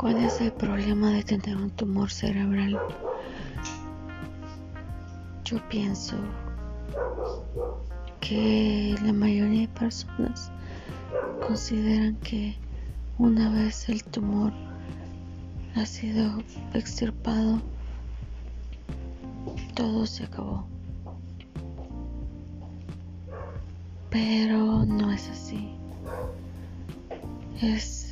¿Cuál es el problema de tener un tumor cerebral? Yo pienso que la mayoría de personas consideran que una vez el tumor ha sido extirpado, todo se acabó. Pero no es así. Es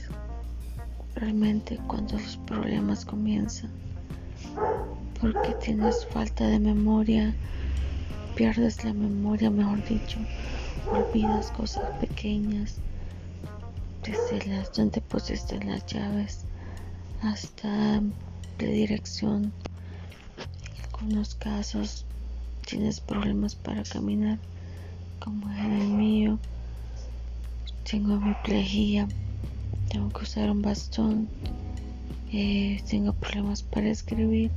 realmente cuando los problemas comienzan. Porque tienes falta de memoria, pierdes la memoria, mejor dicho, olvidas cosas pequeñas, desde las donde pusiste las llaves hasta la dirección. En algunos casos tienes problemas para caminar, como en el mío. Tengo hemiplegia, tengo que usar un bastón, eh, tengo problemas para escribir,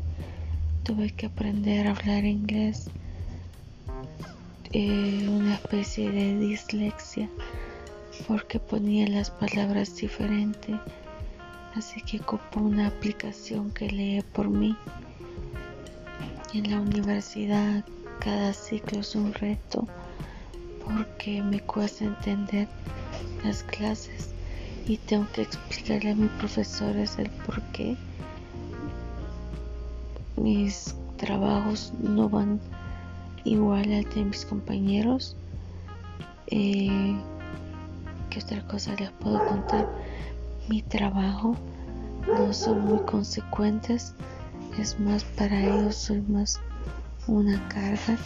tuve que aprender a hablar inglés, eh, una especie de dislexia porque ponía las palabras diferente. Así que ocupo una aplicación que lee por mí. En la universidad cada ciclo es un reto porque me cuesta entender las clases y tengo que explicarle a mis profesores el por qué mis trabajos no van igual al de mis compañeros. Eh, ¿Qué otra cosa les puedo contar? Mi trabajo no son muy consecuentes, es más para ellos soy más una carga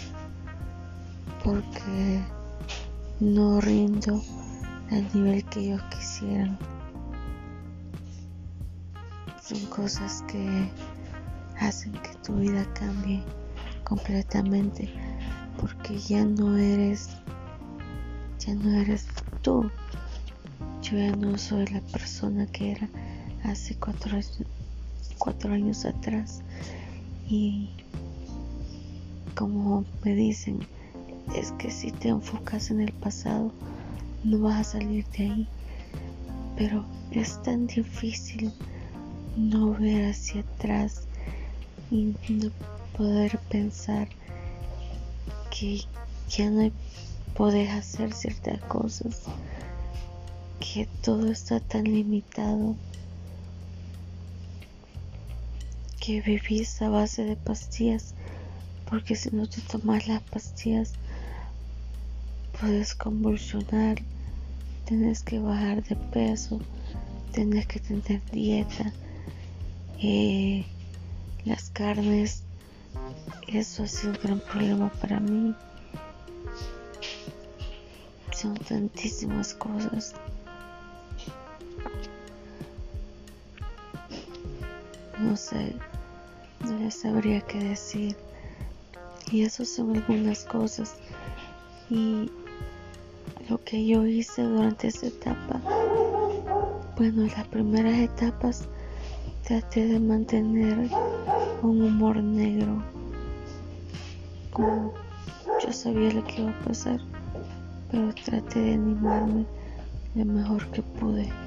porque no rindo al nivel que ellos quisieran. Son cosas que hacen que tu vida cambie completamente porque ya no eres ya no eres tú yo ya no soy la persona que era hace cuatro, cuatro años atrás y como me dicen es que si te enfocas en el pasado no vas a salir de ahí. Pero es tan difícil no ver hacia atrás y no poder pensar que ya no puedes hacer ciertas cosas, que todo está tan limitado, que vivís a base de pastillas, porque si no te tomas las pastillas puedes convulsionar, tienes que bajar de peso, tienes que tener dieta. Eh, las carnes, eso ha sido un gran problema para mí. Son tantísimas cosas. No sé, no les sabría qué decir. Y eso son algunas cosas. Y lo que yo hice durante esa etapa, bueno, las primeras etapas traté de mantener un humor negro. Como yo sabía lo que iba a pasar, pero traté de animarme lo mejor que pude.